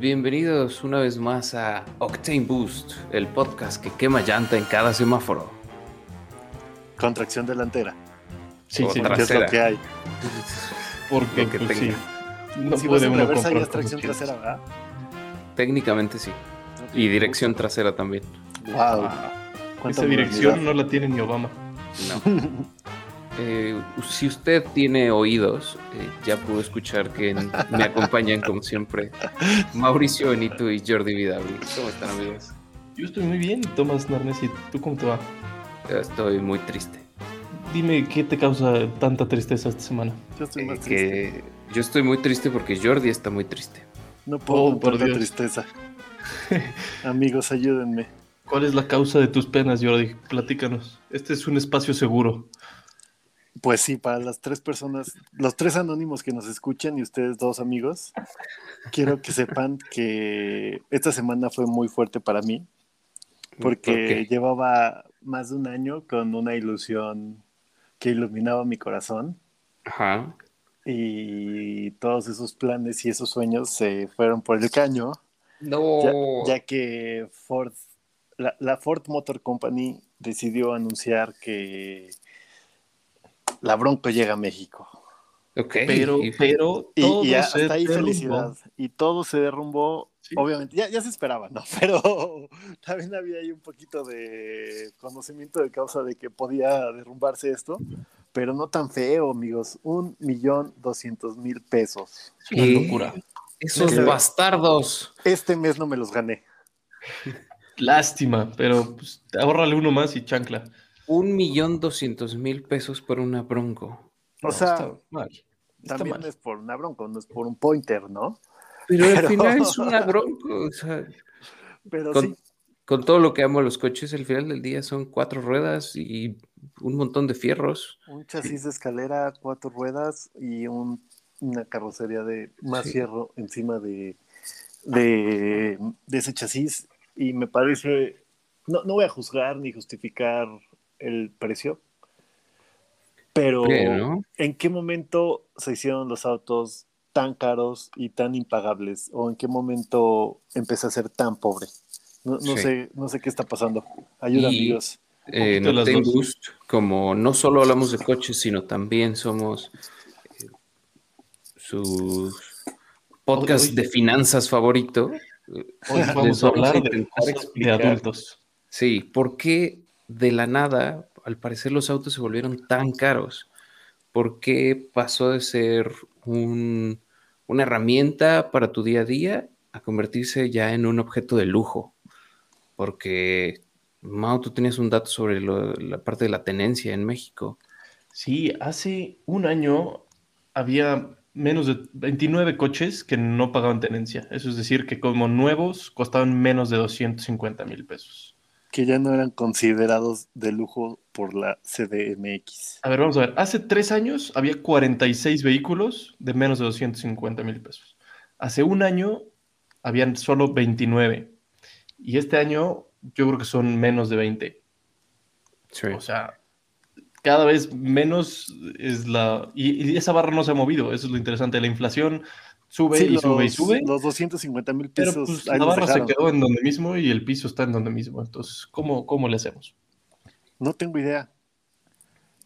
Bienvenidos una vez más a Octane Boost, el podcast que quema llanta en cada semáforo. Contracción delantera. Sí, O sí, ¿Qué es lo que hay? porque Lo que pues, tenga. sí. No si puede uno reversa, comprar tracción trasera, ¿verdad? Técnicamente sí. Y dirección trasera también. Wow. Esa dirección no la tiene ni Obama. No. Eh, si usted tiene oídos, eh, ya pudo escuchar que en- me acompañan como siempre Mauricio Benito y Jordi Vidal. ¿Cómo están amigos? Yo estoy muy bien, Tomás Narnesi. ¿Tú cómo te va? Estoy muy triste. Dime, ¿qué te causa tanta tristeza esta semana? Yo estoy Eh, más triste. que yo estoy muy triste porque Jordi está muy triste. No puedo Oh, por Dios. tristeza. Amigos, ayúdenme. ¿Cuál es la causa de tus penas, Jordi? Platícanos. Este es un espacio seguro. Pues sí, para las tres personas, los tres anónimos que nos escuchan y ustedes dos amigos, quiero que sepan que esta semana fue muy fuerte para mí, porque llevaba más de un año con una ilusión que iluminaba mi corazón Ajá. y todos esos planes y esos sueños se fueron por el caño, No. ya, ya que Ford, la, la Ford Motor Company decidió anunciar que la Bronco llega a México. Ok. Pero, y- pero, Y, todo y se hasta ahí derrumbó. felicidad. Y todo se derrumbó. Sí. Obviamente, ya, ya se esperaba, ¿no? Pero también había ahí un poquito de conocimiento de causa de que podía derrumbarse esto, pero no tan feo, amigos. Un millón doscientos mil pesos. Es una ¿Qué? locura. Esos ¿Qué? bastardos. Este mes no me los gané. Lástima, pero pues, ahórrale uno más y chancla. Un millón doscientos mil pesos por una bronco. O No, sea, está mal. Está También mal. es por una bronco, no es por un pointer, ¿no? Pero, Pero- al final es una bronco. O sea, Pero con, sí, con todo lo que amo a los coches, al final del día son cuatro ruedas y un montón de fierros. un chasis de escalera, cuatro ruedas y un- una carrocería de más Sí. fierro encima de, de, de ese chasis. Y me parece, no, no voy a juzgar ni justificar el precio, pero Pero- ¿en qué momento se hicieron los autos tan caros y tan impagables? ¿O en qué momento empecé a ser tan pobre? No, no Sí. sé, no sé qué está pasando. Ayuda, amigos. Eh, dos. Boost, como no solo hablamos de coches, sino también somos eh, su podcast Oye, de finanzas favorito. Hoy vamos a hablar de cosas de adultos. Sí, ¿por qué de la nada, al parecer, los autos se volvieron tan caros? ¿Por qué pasó de ser un- una herramienta para tu día a día a convertirse ya en un objeto de lujo? Porque, Mao, tú tenías un dato sobre la parte de la tenencia en México. Sí, hace un año había menos de 29 coches que no pagaban tenencia. Eso es decir, que como nuevos costaban menos de 250 mil pesos. Que ya no eran considerados de lujo por la CDMX. A ver, vamos a ver. Hace tres años había 46 vehículos de menos de 250 mil pesos. Hace un año habían solo 29. Y este año yo creo que son menos de 20. O sea, cada vez menos es la... Y, y esa barra no se ha movido. Eso es lo interesante. La inflación sube Sí, y sube y sube. Los 250 mil Pero pesos. pues la los barra se quedó en donde mismo y el piso está en donde mismo. Entonces, ¿cómo, cómo le hacemos? No tengo idea.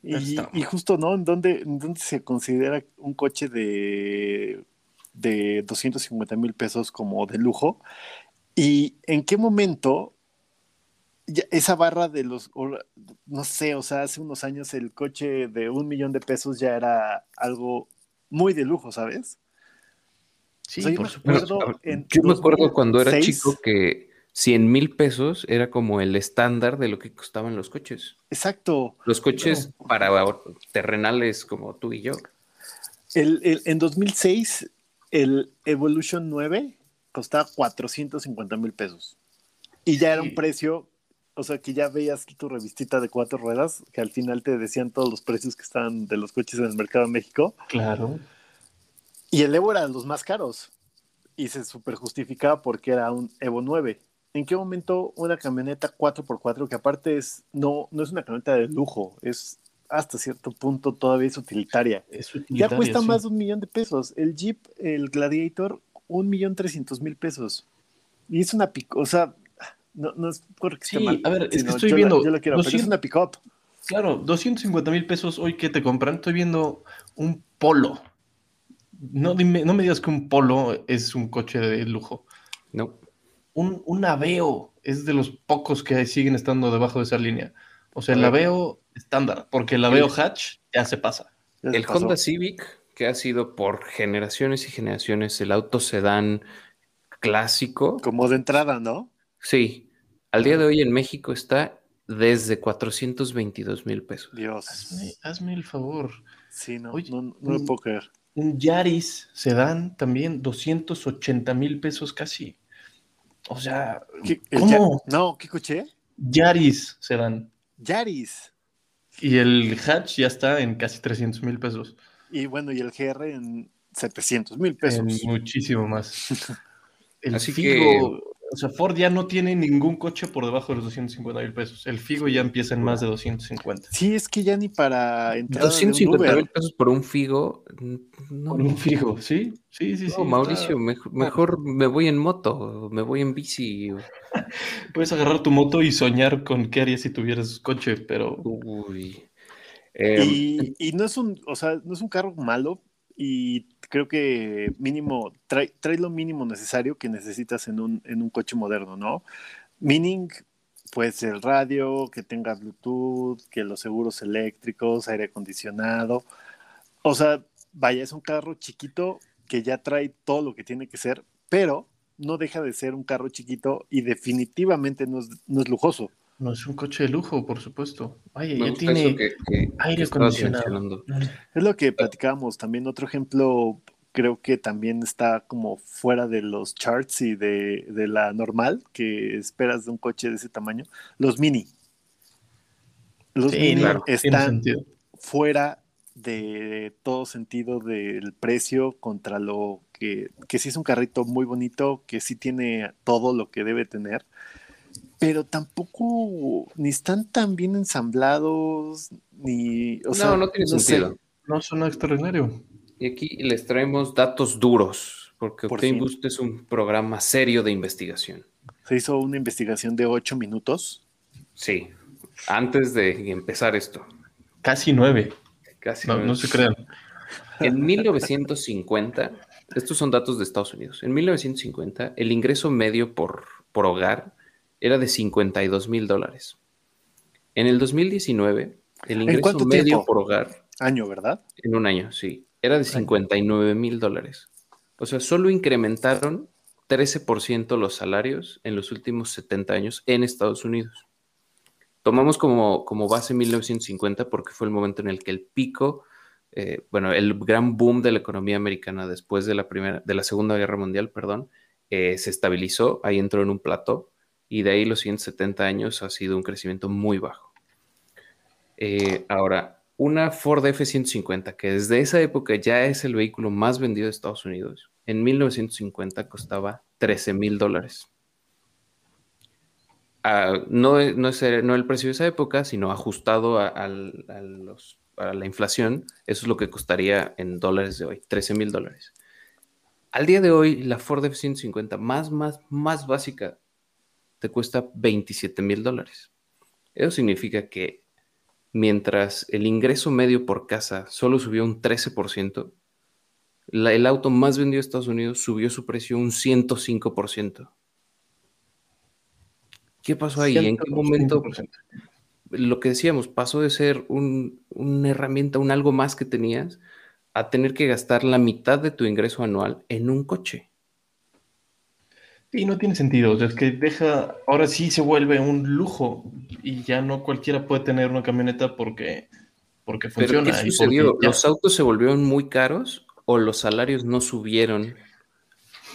Y, justo, ¿no? ¿En dónde, en dónde se considera un coche de, de 250 mil pesos como de lujo? ¿Y en qué momento esa barra de los, no sé, o sea, hace unos años el coche de un millón de pesos ya era algo muy de lujo, ¿sabes? Sí, O sea, yo por me supuesto. acuerdo en Yo me acuerdo cuando era 2006. chico que 100 mil pesos era como el estándar de lo que costaban los coches. Exacto. Los coches para terrenales como tú y yo. El, el- en 2006, el Evolution 9 costaba 450 mil pesos. Y ya era un precio, o sea, que ya veías tu revistita de cuatro ruedas, que al final te decían todos los precios que estaban de los coches en el mercado de México. Claro. Y el Evo era de los más caros. Y se super justificaba porque era un Evo 9. ¿En qué momento una camioneta 4x4, que aparte es, no, no es una camioneta de lujo, es hasta cierto punto todavía es utilitaria? Es Ya utilitaria, cuesta sí. más de un millón de pesos. El Jeep, el Gladiator, un millón trescientos mil pesos. Y es una pick, o sea, no, no es porque esté Sí, mal. a ver, es que estoy yo la- viendo yo la quiero, pero es 200 una pick-up. Claro, 250 mil pesos hoy que te compran. Estoy viendo un polo. No, dime- no me digas que un polo es un coche de lujo. No. Un, un Aveo es de los pocos que siguen estando debajo de esa línea. O sea, el. Aveo estándar, porque el Aveo hatch ya se pasa. Ya se El pasó. Honda Civic, que ha sido por generaciones y generaciones el auto sedán clásico, Como de entrada, ¿no? sí, al día de hoy en México está desde 422 mil pesos. Dios. Hazme, hazme el favor. Sí, no, Oye, no, puedo creer. Un Yaris sedán también 280 mil pesos casi. O sea, ¿Qué- el ¿cómo? Ya- No, ¿qué escuché? Yaris sedán. Yaris. Y el hatch ya está en casi 300 mil pesos. Y bueno, y el GR en 700 mil pesos. En muchísimo más. El Así Figo, o sea, Ford ya no tiene ningún coche por debajo de los 250 mil pesos. El Figo ya empieza en más de 250. Sí, es que ya ni para entrar de un 250 Uber. mil pesos por un Figo. No, Con un Figo, ¿sí? Sí, sí, sí. no, Mauricio, está- mejor, mejor me voy en moto, me voy en bici. Puedes agarrar tu moto y soñar con qué harías si tuvieras coche, pero Uy. Em, Y, y no es un, o sea, no es un carro malo y creo que mínimo, trae, trae lo mínimo necesario que necesitas en un, en un coche moderno, ¿no? Meaning, pues el radio, que tenga Bluetooth, que los seguros eléctricos, aire acondicionado. O sea, vaya, es un carro chiquito que ya trae todo lo que tiene que ser, pero no deja de ser un carro chiquito y definitivamente no es, no es lujoso. No es un coche de lujo, por supuesto. Oye, me ya tiene que, que- aire que acondicionado. Es lo que platicábamos también. Otro ejemplo, creo que también está como fuera de los charts y de, de la normal que esperas de un coche de ese tamaño. Los mini. Los Sí, mini claro, están fuera de todo sentido del precio contra lo que, que sí es un carrito muy bonito, que sí tiene todo lo que debe tener, pero tampoco ni están tan bien ensamblados, ni... O sea, no, no tiene sé. sentido. No suena extraordinario. Y aquí les traemos datos duros, porque Por Octane fin. Boost es un programa serio de investigación. Se hizo una investigación de ocho minutos. Sí, antes de empezar esto, Casi nueve. casi. No, no se crean. En 1950, estos son datos de Estados Unidos, en 1950 el ingreso medio por, por hogar era de 52 mil dólares. En el 2019, el ingreso medio tiempo? por hogar, Año, ¿verdad? en un año, sí, era de 59 mil dólares. O sea, solo incrementaron 13% los salarios en los últimos 70 años en Estados Unidos. Tomamos como, como base 1950 porque fue el momento en el que el pico, eh, bueno, el gran boom de la economía americana después de la, primera, de la Segunda Guerra Mundial, perdón, eh, se estabilizó, ahí entró en un plató y de ahí los siguientes 70 años ha sido un crecimiento muy bajo. Eh, ahora, una Ford F-150, que desde esa época ya es el vehículo más vendido de Estados Unidos, en 1950 costaba 13 mil dólares. Ah, no, no es no el precio de esa época, sino ajustado a los- a la inflación, eso es lo que costaría en dólares de hoy, 13 mil dólares. Al día de hoy, la Ford F-150 más, más, más básica te cuesta 27 mil dólares. Eso significa que mientras el ingreso medio por casa solo subió un 13%, la- el auto más vendido de Estados Unidos subió su precio un 105%. ¿Qué pasó ahí? ¿En qué momento 100%. lo que decíamos pasó de ser un- una herramienta, un algo más que tenías, a tener que gastar la mitad de tu ingreso anual en un coche? Sí, no tiene sentido. O sea, es que deja, ahora sí se vuelve un lujo y ya no cualquiera puede tener una camioneta porque, porque ¿Pero funciona. qué y sucedió? ya- ¿Los autos se volvieron muy caros o los salarios no subieron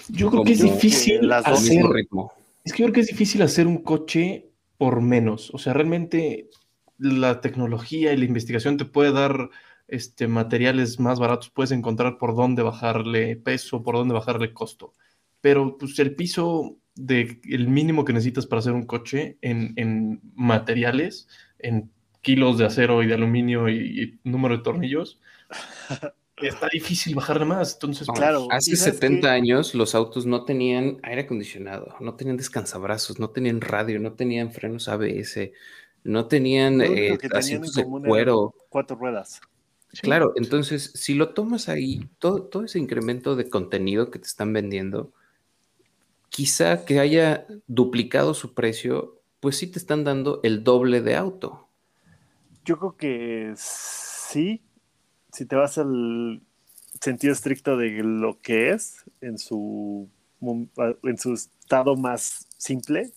Yo creo que es difícil las al dos. hacer, ritmo? es que yo creo que es difícil hacer un coche por menos. O sea, realmente la tecnología y la investigación te puede dar este, materiales más baratos, puedes encontrar por dónde bajarle peso, por dónde bajarle costo. Pero pues el piso de el mínimo que necesitas para hacer un coche en, en materiales, en kilos de acero y de aluminio y, y número de tornillos, está difícil bajar de más. Entonces, No, claro, Hace ¿y sabes 70 qué? años los autos no tenían aire acondicionado, no tenían descansabrazos, no tenían radio, no tenían frenos ABS, no tenían eh, tenían de cuero. cuatro ruedas. Claro, entonces si lo tomas ahí, todo, todo ese incremento de contenido que te están vendiendo, quizá que haya duplicado su precio, pues sí te están dando el doble de auto. Yo creo que sí, si te vas al sentido estricto de lo que es en su, mom- en su estado más simple,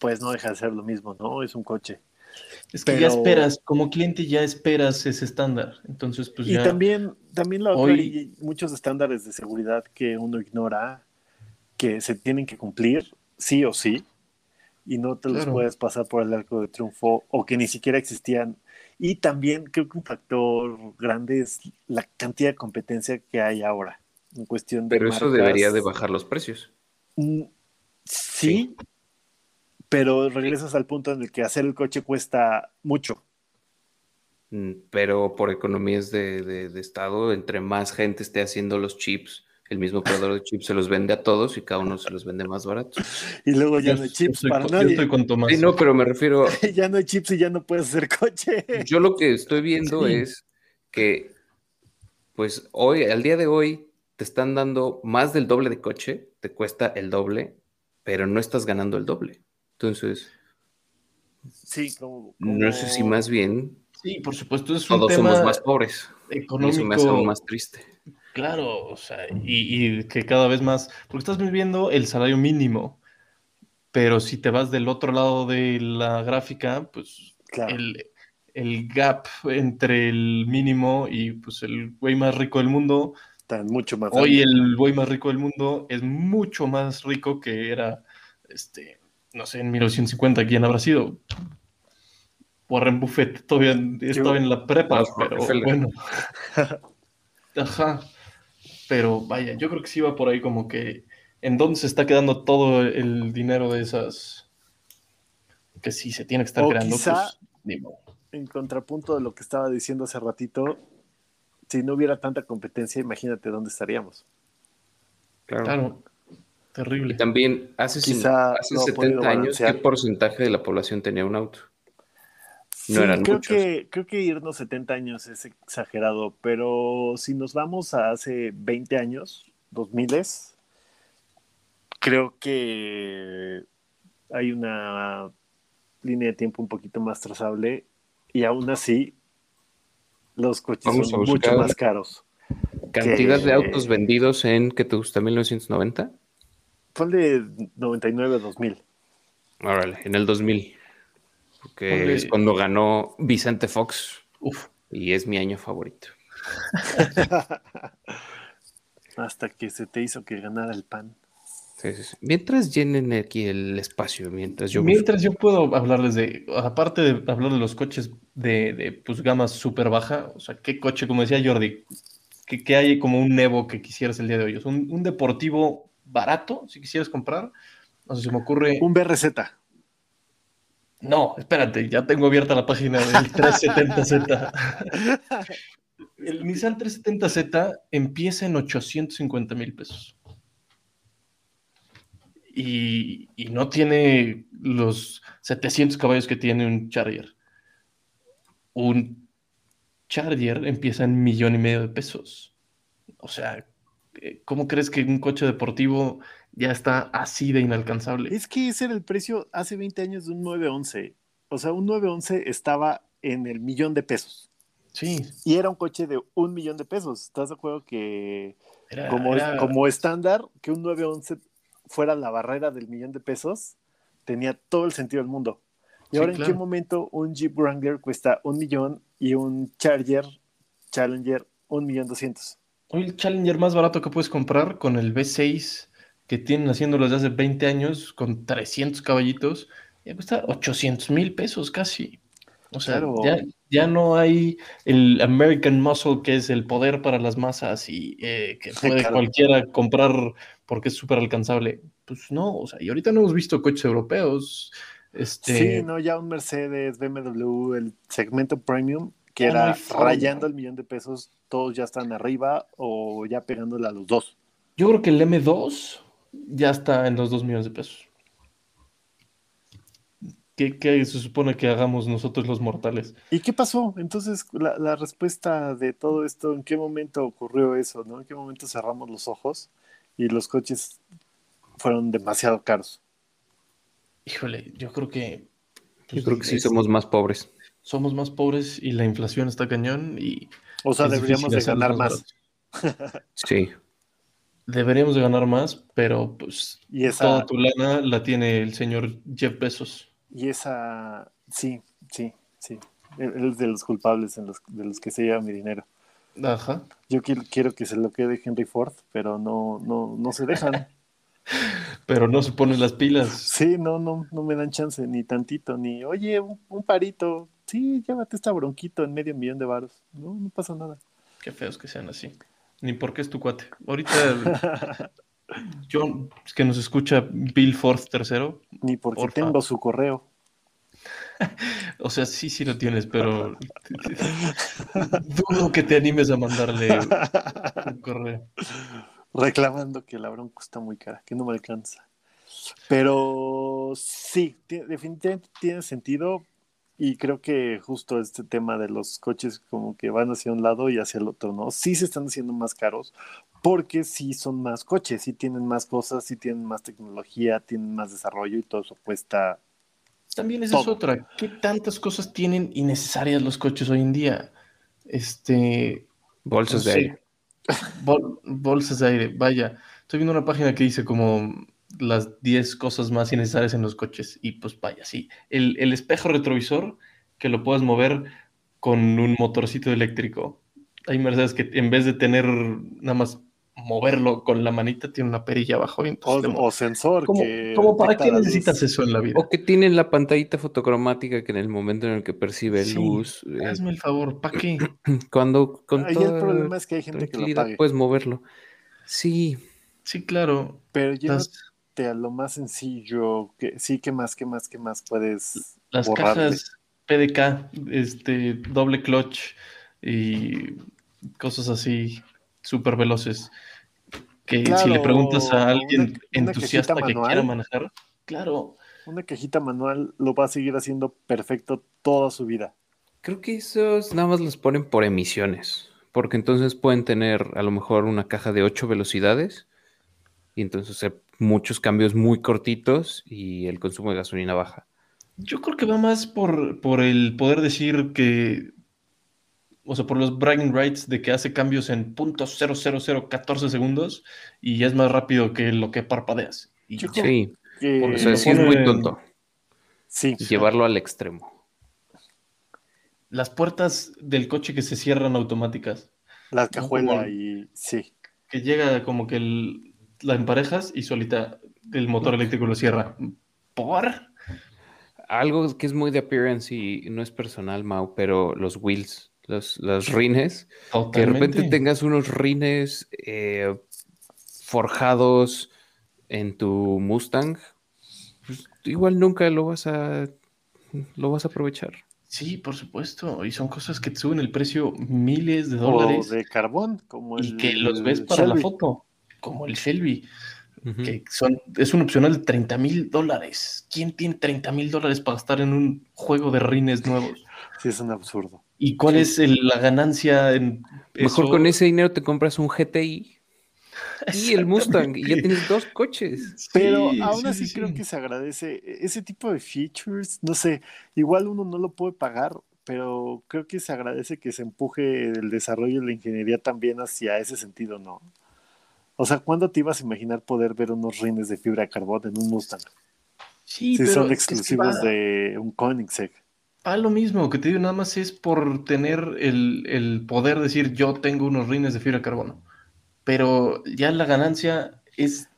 pues no deja de ser lo mismo, ¿no? Es un coche. es que ya esperas, como cliente ya esperas ese estándar. Entonces, pues y ya. también, también la otra, Hoy- hay muchos estándares de seguridad que uno ignora, que se tienen que cumplir sí o sí, y no te los puedes pasar por el arco de triunfo, o que ni siquiera existían. Y también creo que un factor grande es la cantidad de competencia que hay ahora, en cuestión de Pero eso debería de bajar los precios. Mm, Sí, pero regresas al punto en el que hacer el coche cuesta mucho. Mm, Pero por economías de, de- de Estado, entre más gente esté haciendo los chips, el mismo operador de chips se los vende a todos y cada uno se los vende más baratos. Y luego ya yo- no hay chips estoy para con- Yo nadie. estoy con Tomás. Sí, no, pero me refiero, ya no hay chips y ya no puedes hacer coche. yo lo que estoy viendo Sí. es que, pues hoy, al día de hoy, te están dando más del doble de coche, te cuesta el doble, pero no estás ganando el doble. Entonces, Sí, como, no sé si más bien Sí, por supuesto, es un todos tema somos más pobres. Y eso me hace aún económico. más triste. Claro, o sea, y, y que cada vez más, porque estás viviendo el salario mínimo, pero si te vas del otro lado de la gráfica, pues Claro. el, el gap entre el mínimo y pues el güey más rico del mundo, Están mucho más. hoy el güey más rico del mundo es mucho más rico que era, este, no sé, en 1950, ¿quién habrá sido? Warren Buffett todavía estaba en la prepa, pero bueno. Ajá. Pero vaya, yo creo que sí va por ahí como que en dónde se está quedando todo el dinero de esas que sí se tiene que estar O creando. quizá- pues. En contrapunto de lo que estaba diciendo hace ratito, si no hubiera tanta competencia, imagínate dónde estaríamos. Claro. Claro, Y terrible. también hace, Quizá hace no ha 70 podido años, ¿qué porcentaje de la población tenía un auto? Sí, No eran creo muchos. que, creo que irnos 70 años es exagerado, pero si nos vamos a hace 20 años, 2000 creo que hay una línea de tiempo un poquito más trazable y aún así los coches Vamos son a mucho más caros. ¿Cantidad que- de autos vendidos en, ¿qué te gusta, 1990? Ponle 99 2000. Órale, en el 2000. Porque es cuando ganó Vicente Fox Uf, y es mi año favorito. Hasta que se te hizo que ganara el pan. Sí, sí, sí. Mientras llenen aquí el espacio, mientras yo busco. Mientras yo puedo hablarles de, aparte de hablar de los coches de, de pues, gama súper baja, o sea, ¿qué coche, como decía Jordi, que, que hay como un Evo que quisieras el día de hoy? O sea, un, un deportivo barato, si quisieras comprar, no sé, se me ocurre... Un BRZ. No, espérate, ya tengo abierta la página del 370Z. El Nissan 370Z empieza en 850 mil pesos. Y, y no tiene los 700 caballos que tiene un Charger. Un Charger empieza en millón y medio de pesos. O sea, ¿cómo crees que un coche deportivo ya está así de inalcanzable? Es que ese era el precio hace 20 años de un 911. O sea, un 911 estaba en el millón de pesos. Sí, Y era un coche de un millón de pesos. ¿Estás de acuerdo que era, como, era- como estándar, que un 911 fuera la barrera del millón de pesos, tenía todo el sentido del mundo? Y Sí, ahora, ¿en qué momento un Jeep Wrangler cuesta un millón y un Charger Challenger un millón doscientos? Hoy el Challenger más barato que puedes comprar con el V6 que tienen haciéndolo desde hace 20 años con 300 caballitos, ya cuesta 800 mil pesos casi. O sea, Claro. ya, ya no hay el American Muscle que es el poder para las masas y eh, que puede Claro. cualquiera comprar porque es súper alcanzable. Pues no, o sea, y ahorita no hemos visto coches europeos. Este, Sí, no, ya un Mercedes, BMW, el segmento premium, que era rayando el millón de pesos, todos ya están arriba o ya pegándole a los dos. Yo creo que el M2 ya está en los 2 millones de pesos. ¿Qué, qué se supone que hagamos nosotros los mortales? ¿Y qué pasó? Entonces, la, la respuesta de todo esto, ¿en qué momento ocurrió eso? ¿no? ¿En qué momento cerramos los ojos y los coches fueron demasiado caros? Híjole, yo creo que... Yo pues, creo que sí es- somos más pobres. Somos más pobres y la inflación está cañón y O sea, deberíamos de ganar más. baratos. Sí. Deberíamos de ganar más, pero pues Y esa, toda tu lana la tiene el señor Jeff Bezos. y esa, sí, sí, sí. Él él es de los culpables en los, de los que se lleva mi dinero. Ajá. Yo quiero, quiero que se lo quede Henry Ford, pero no, no, no se dejan. Pero no se ponen las pilas. Sí, no, no, no me dan chance, ni tantito, ni, oye, un, un parito. Sí, llévate esta bronquito en medio millón de varos. No, no pasa nada. Qué feos que sean así. Ni por qué es tu cuate. Ahorita, yo, es que nos escucha Bill Ford tercero. Ni porque tengo su correo. O sea, sí, sí lo tienes, pero dudo que te animes a mandarle un correo. reclamando que la bronca está muy cara, que no me alcanza. Pero sí, ti- definitivamente tiene sentido y creo que justo este tema de los coches como que van hacia un lado y hacia el otro, ¿no? Sí se están haciendo más caros porque sí son más coches, sí tienen más cosas, sí tienen más tecnología, tienen más desarrollo y todo eso cuesta. También esa es Todo. otra. ¿Qué tantas cosas tienen innecesarias los coches hoy en día? Este, Bolsas no de aire. Bol- bolsas de aire, vaya. Estoy viendo una página que dice como las 10 cosas más innecesarias en los coches. Y pues vaya, sí. El, el espejo retrovisor que lo puedes mover con un motorcito eléctrico. Hay Mercedes que en vez de tener nada más moverlo con la manita, tiene una perilla abajo. y O, entonces te o sensor ¿Cómo, que cómo para qué necesitas eso en la vida? O que tienen la pantallita fotocromática que en el momento en el que percibe Sí, luz, eh, Hazme el favor, ¿para qué? cuando con Ahí el problema es que hay gente que lo pague. puedes moverlo. Sí, Sí, claro. Pero Las, llévate a lo más sencillo, que sí, ¿qué más, qué más, qué más puedes las borrarle? cajas PDK, este, doble clutch y cosas así súper veloces. Que si le preguntas a alguien una entusiasta que manual. quiera manejar, claro, Una cajita manual lo va a seguir haciendo perfecto toda su vida. creo que esos nada más los ponen por emisiones, porque entonces pueden tener a lo mejor una caja de 8 velocidades y entonces hacer muchos cambios muy cortitos y el consumo de gasolina baja. yo creo que va más por, por el poder decir que, o sea, por los bragging rights de que hace cambios en .00014 segundos y ya es más rápido que lo que parpadeas. Y Yo. Sí, Que- o sea, sí es muy tonto sí, llevarlo al extremo. Las puertas del coche que se cierran automáticas. la No, cajuela como- y sí. que llega como que el- la emparejas y solita el motor eléctrico lo cierra. ¿Por? Algo que es muy de appearance y no es personal, Mau, pero los wheels, los, los rines, que de repente tengas unos rines eh, forjados en tu Mustang, pues, igual nunca lo vas a lo vas a aprovechar. Sí, por supuesto. Y son cosas que te suben el precio miles de O dólares de carbón, como y el que los ves para la foto, como el Shelby, que son, es un opcional de 30 mil dólares. ¿Quién tiene 30 mil dólares para gastar en un juego de rines nuevos? Sí, es un absurdo. ¿Y cuál Sí. es el- la ganancia en Mejor eso? con ese dinero te compras un GTI y el Mustang y ya tienes dos coches. Pero Sí, aún sí, así sí, creo sí. que se agradece ese tipo de features. No sé, igual uno no lo puede pagar, pero creo que se agradece que se empuje el desarrollo de la ingeniería también hacia ese sentido, ¿no? O sea, ¿cuándo te ibas a imaginar poder ver unos rines de fibra de carbón en un Mustang? Sí, Si pero son es que exclusivos de un Koenigsegg. Ah, lo mismo, que te digo, nada más es por tener el, el poder decir yo tengo unos rines de fibra de carbono. Pero ya la ganancia es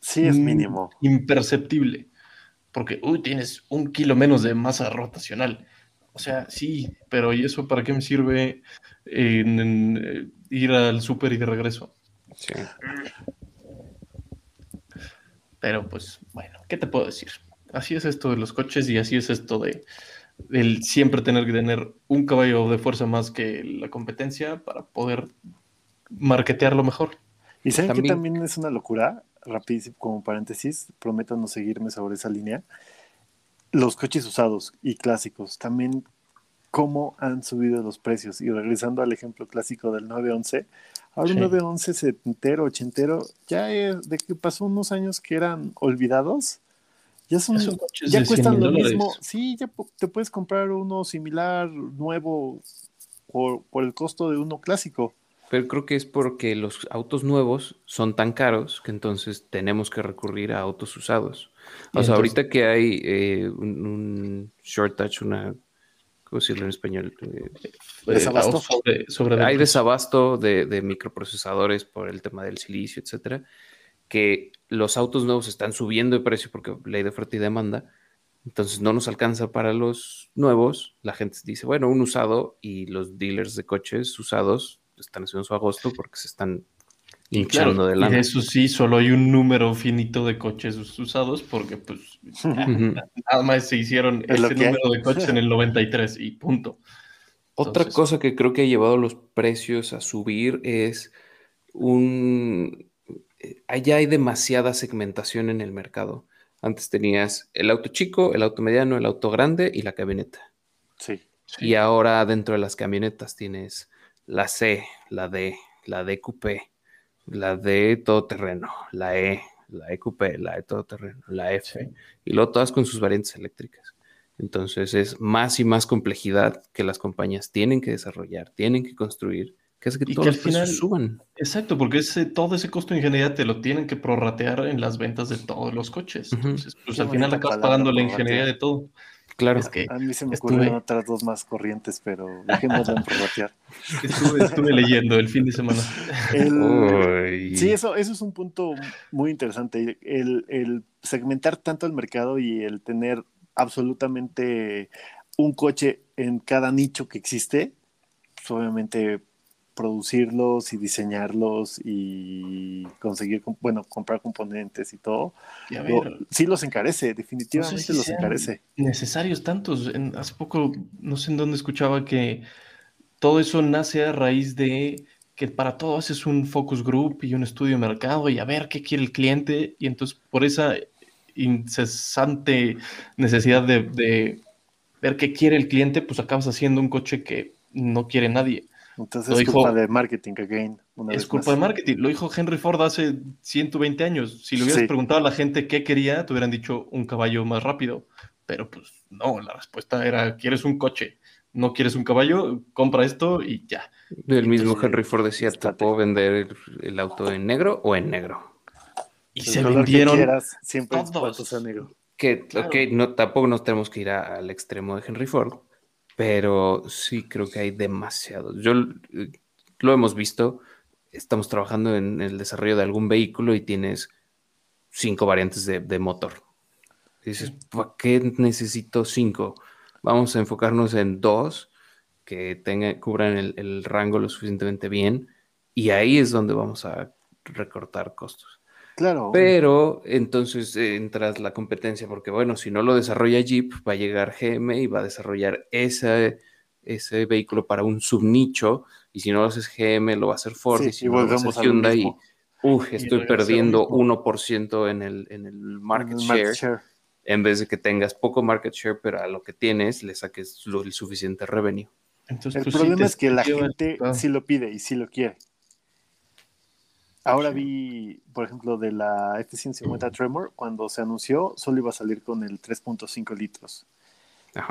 Sí, es mínimo. imperceptible. Porque, uy, tienes un kilo menos de masa rotacional. O sea, sí, pero ¿y eso para qué me sirve en, en, eh, ir al súper y de regreso? Sí. Pero pues, bueno, ¿qué te puedo decir? Así es esto de los coches y así es esto de, el siempre tener que tener un caballo de fuerza más que la competencia para poder marketearlo mejor. ¿Y saben que también es una locura? Rapidísimo, como paréntesis, prometo no seguirme sobre esa línea. Los coches usados y clásicos, también cómo han subido los precios. Y regresando al ejemplo clásico del 911, ahora un 911 setentero, ochentero, ya de que pasó unos años que eran olvidados, ya son, ya, cuestan lo mismo. Sí, ya te puedes comprar uno similar, nuevo, por, por el costo de uno clásico. Pero creo que es porque los autos nuevos son tan caros que entonces tenemos que recurrir a autos usados. O sea, ahorita que hay eh, un, short touch, una, ¿cómo decirlo en español? Eh, desabasto. hay desabasto de, de, microprocesadores por el tema del silicio, etcétera, que los autos nuevos están subiendo de precio porque ley de oferta y demanda. Entonces no nos alcanza para los nuevos. La gente dice, bueno, un usado y los dealers de coches usados están haciendo su agosto porque se están de lana. eso sí, solo hay un número finito de coches usados porque pues nada más se hicieron ese número de coches en el 93 y punto. Otra cosa que creo que ha llevado los precios a subir es un... Allá hay demasiada segmentación en el mercado. Antes tenías el auto chico, el auto mediano, el auto grande y la camioneta. sí. Y ahora dentro de las camionetas tienes la C, la D, la DQP, la D todoterreno, la E, la EQP, la E todoterreno, la F, y luego todas con sus variantes eléctricas. Entonces es más y más complejidad que las compañías tienen que desarrollar, tienen que construir, que hace que todos los final, suban. Exacto, porque ese, todo ese costo de ingeniería te lo tienen que prorratear en las ventas de todos los coches. Entonces, pues al final acabas pagando la ingeniería de todo. Claro. que a mí se me ocurrieron otras dos más corrientes, pero dejémoslo en prorratear. Estuve, estuve, leyendo el fin de semana. Sí, eso, eso es un punto muy interesante. El, el segmentar tanto el mercado y el tener absolutamente un coche en cada nicho que existe, pues obviamente producirlos y diseñarlos y conseguir, bueno, comprar componentes y todo, sí los encarece, definitivamente los encarece. Necesarios tantos. hace poco, no sé en dónde escuchaba que todo eso nace a raíz de que para todo haces un focus group y un estudio de mercado y a ver qué quiere el cliente y entonces por esa incesante necesidad de, de ver qué quiere el cliente, pues acabas haciendo un coche que no quiere nadie. Entonces es culpa de marketing again. es culpa de marketing. Lo dijo Henry Ford hace 120 años. Si le hubieras preguntado a la gente qué quería, te hubieran dicho un caballo más rápido. Pero pues no, la respuesta era, ¿quieres un coche? ¿No quieres un caballo? Compra esto y ya. El mismo Henry Ford decía, ¿te puedo vender el auto en negro o en negro? Y se vendieron siempre todos. negro. Que, no, tampoco nos tenemos que ir al extremo de Henry Ford, pero sí creo que hay demasiados. Yo eh, lo hemos visto, estamos trabajando en el desarrollo de algún vehículo y tienes cinco variantes de, motor. dices, ¿para qué necesito cinco? Vamos a enfocarnos en dos que tengan, cubran el rango lo suficientemente bien y ahí es donde vamos a recortar costos. Claro. Pero entonces entras la competencia, porque bueno, si no lo desarrolla Jeep, va a llegar GM y va a desarrollar ese, ese vehículo para un subnicho, y si no lo haces GM, lo va a hacer Ford, y si no lo haces Hyundai, uf, estoy perdiendo 1% en el, en el market, share, en vez de que tengas poco market share, pero a lo que tienes le saques el suficiente revenue. Entonces, el problema es que la gente sí lo pide y sí lo quiere. Ahora vi, por ejemplo, de la F-150 Tremor, cuando se anunció, solo iba a salir con el 3.5 litros.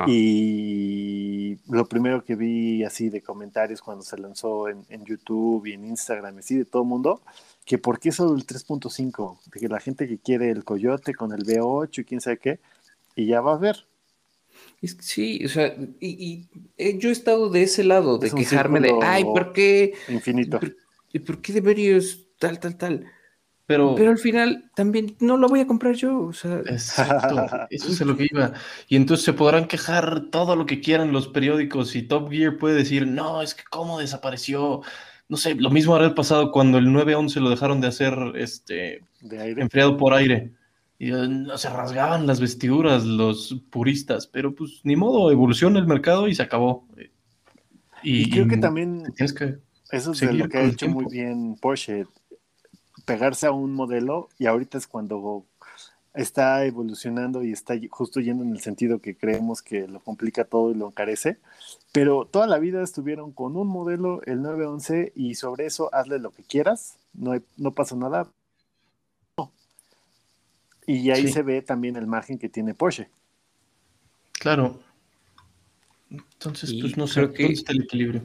Y lo primero que vi así de comentarios cuando se lanzó en, YouTube y en Instagram, así de todo el mundo, que por qué solo el 3.5, de que la gente que quiere el Coyote con el V8 y quién sabe qué, y ya va a ver. Sí, o sea, y, eh, yo he estado de ese lado, de quejarme de, ay, ¿por qué? Infinito. ¿Y por qué deberías tal, tal, tal. Pero, pero al final también no lo voy a comprar yo. O sea. Exacto, eso es lo que iba. Y entonces se podrán quejar todo lo que quieran los periódicos y Top Gear puede decir, no, es que cómo desapareció. No sé, lo mismo habrá pasado cuando el 911 lo dejaron de hacer este, ¿De aire? enfriado por aire. Y no se rasgaban las vestiduras los puristas, pero pues ni modo, evoluciona el mercado y se acabó. Y, Y, creo que también tienes que eso es de lo que ha hecho muy bien Porsche, pegarse a un modelo y ahorita es cuando está evolucionando y está justo yendo en el sentido que creemos que lo complica todo y lo encarece, pero toda la vida estuvieron con un modelo, el 911, y sobre eso hazle lo que quieras, no, hay- no pasa nada. No. Y ahí Sí. se ve también el margen que tiene Porsche. Claro. Entonces, Y pues no sé, que- ¿dónde está el equilibrio?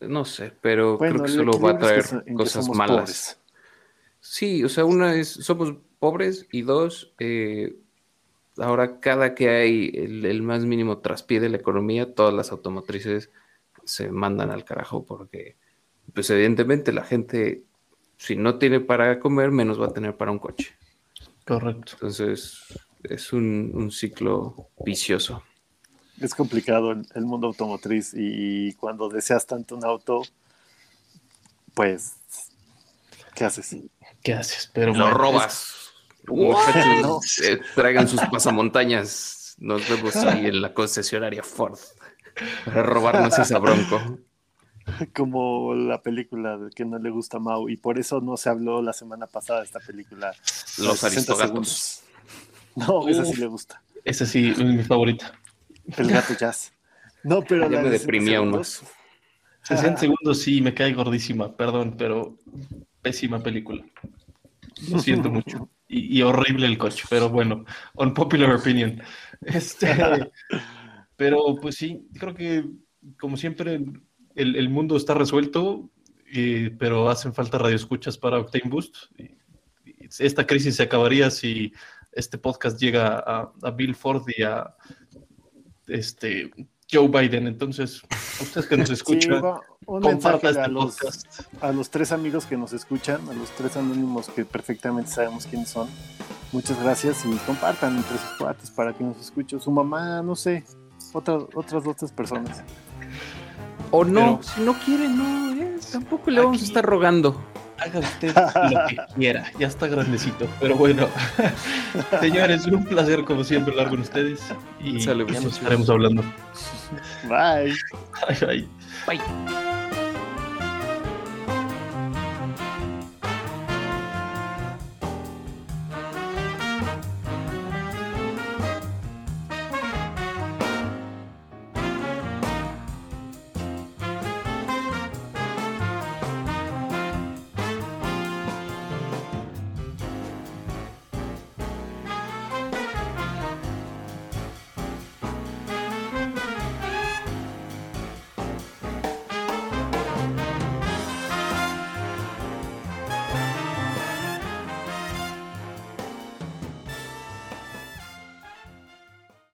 No sé, pero Bueno, creo que solo va a es traer que cosas malas. pobres. Sí, o sea, una es, somos pobres y dos, eh, ahora cada que hay el, el más mínimo traspié de la economía, todas las automotrices se mandan al carajo porque, pues evidentemente la gente, si no tiene para comer, menos va a tener para un coche. Correcto. Entonces, es un, un ciclo vicioso. Es complicado el, el mundo automotriz y cuando deseas tanto un auto, pues, ¿qué haces? ¿Qué haces? Pero Lo bueno, robas. Muchachos, eh, traigan sus pasamontañas. Nos vemos ahí en la concesionaria Ford para robarnos esa bronco. Como la película de que no le gusta a Mau y por eso no se habló la semana pasada de esta película. Los 60 aristogatos. segundos. No, esa sí le gusta. es- Esa sí es mi favorita. El gato jazz. No, pero Ya la me de 60 deprimí aún segundos, 60 segundos sí, me cae gordísima, perdón, pero pésima película. Lo siento mucho. Y, horrible el coche, pero bueno, unpopular opinion. Este, pero pues sí, creo que como siempre el, el mundo está resuelto, eh, pero hacen falta radioescuchas para Octane Boost. Esta crisis se acabaría si este podcast llega a Bill Ford y a este, Joe Biden. Entonces, ustedes que nos escuchan, va, un comparta mensaje este a los, podcast. a los tres amigos que nos escuchan, a los tres anónimos que perfectamente sabemos quiénes son. Muchas gracias y compartan entre sus cuates para que nos escuchen. Su mamá, no sé, otras otras dos tres personas. O no, Pero- si no quiere, no. eh, tampoco le vamos a estar rogando. Haga usted lo que quiera, ya está grandecito, pero bueno. Señores, un placer como siempre hablar con ustedes y Sale, ya pues. nos estaremos hablando. Bye. Ay, ay. Bye.